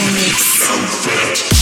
mix.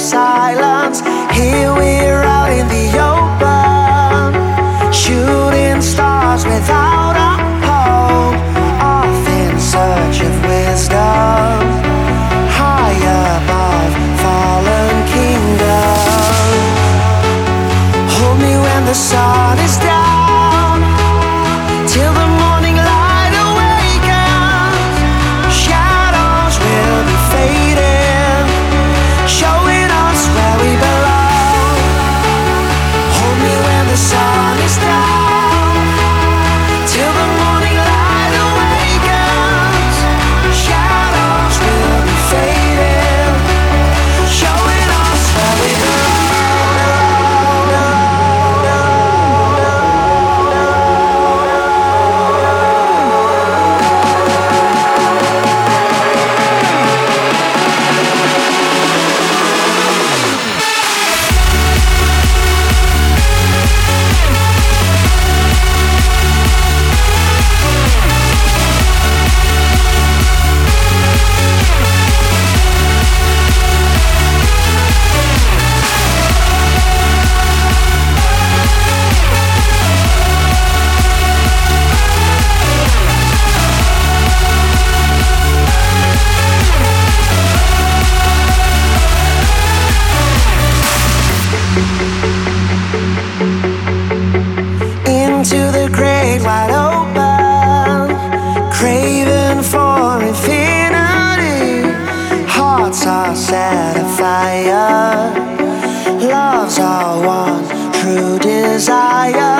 Silence. Here we're one true desire.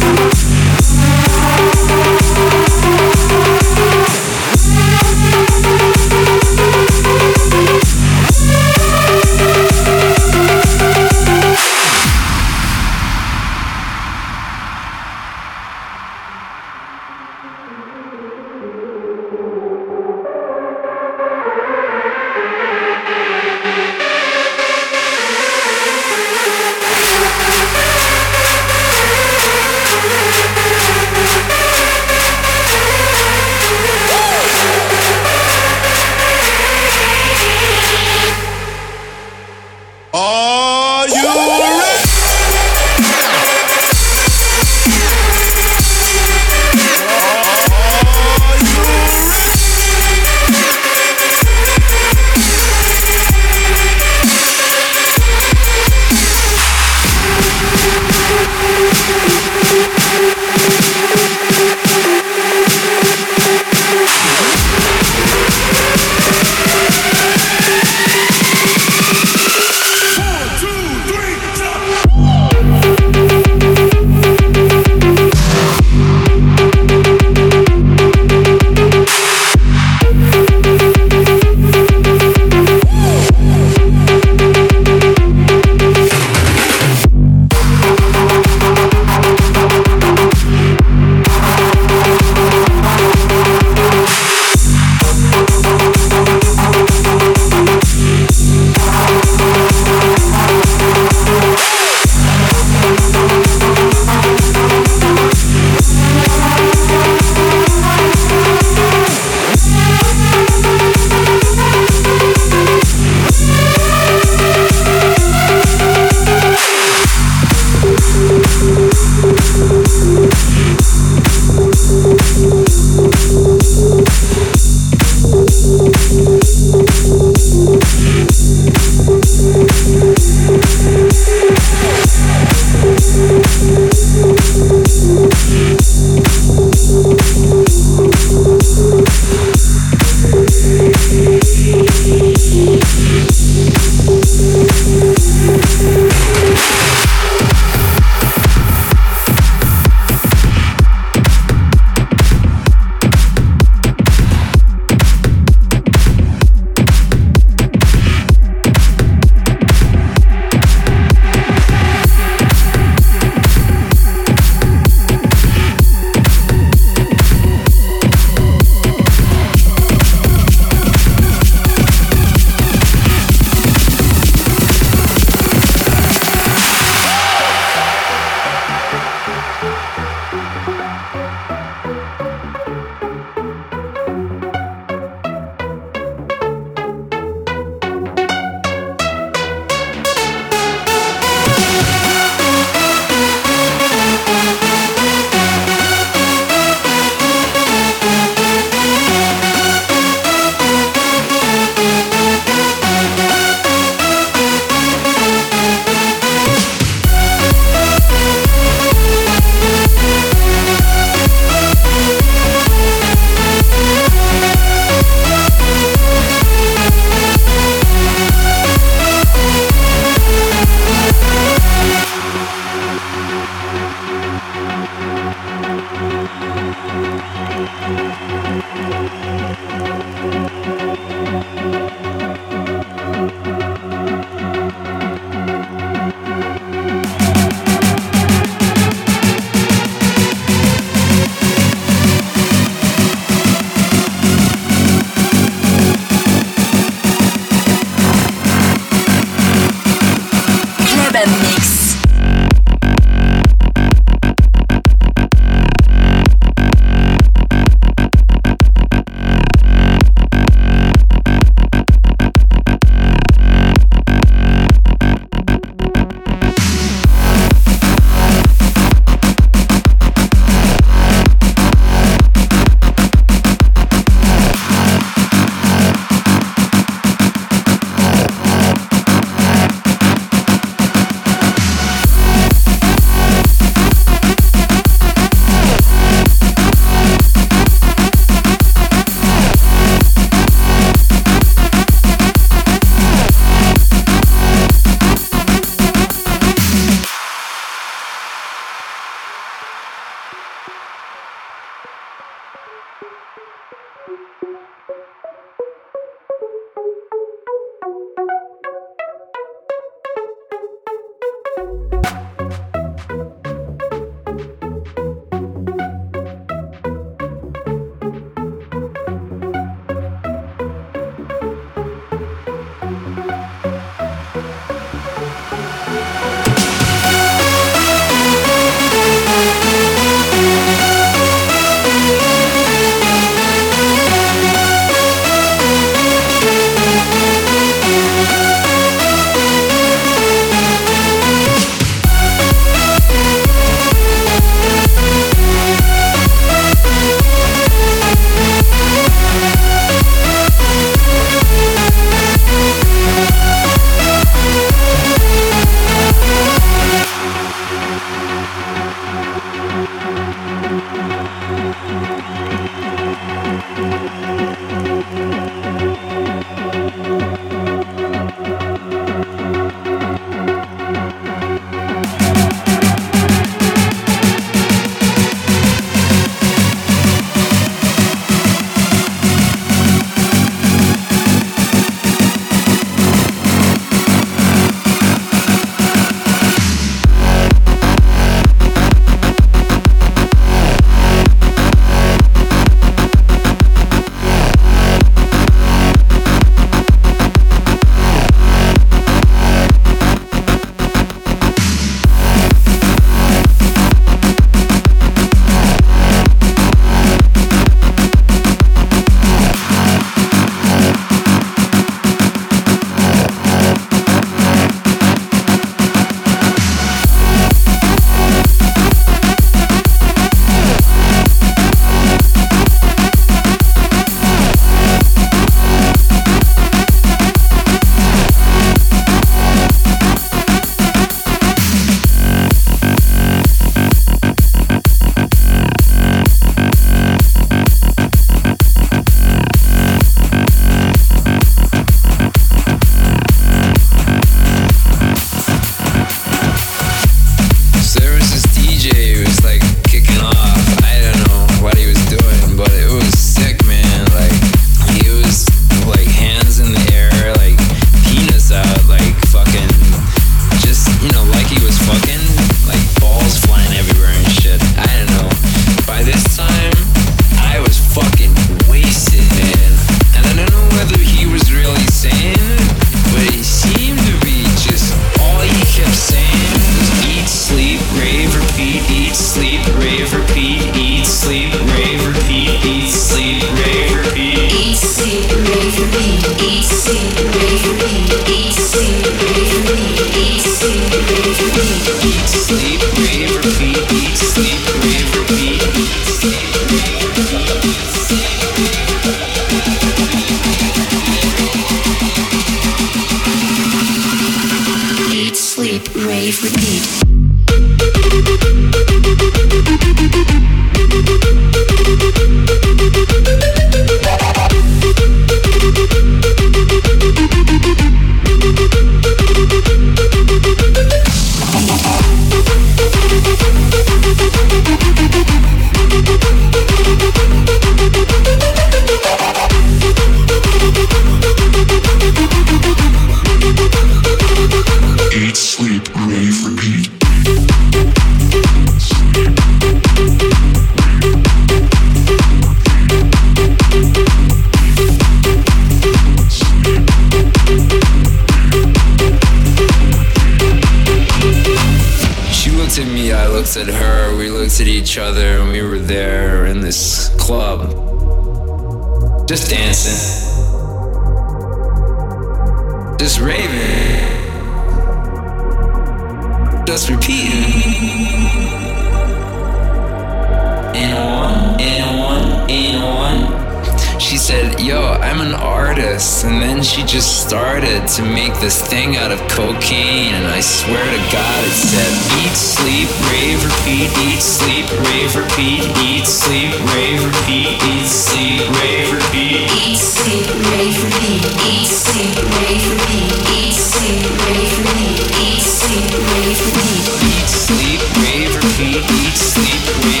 this thing out of cocaine, and I swear to God it said, Eat, sleep, rave, repeat, eat, sleep, rave, repeat, eat, sleep, rave, repeat, eat, sleep, rave, repeat, eat, sleep, rave, repeat, eat, sleep, rave, repeat, eat, sleep, rave, repeat, eat, sleep, rave, repeat, eat, sleep, rave, repeat, eat, sleep, rave, repeat.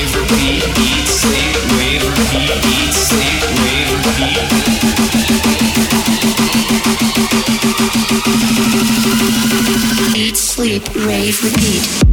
rave, repeat.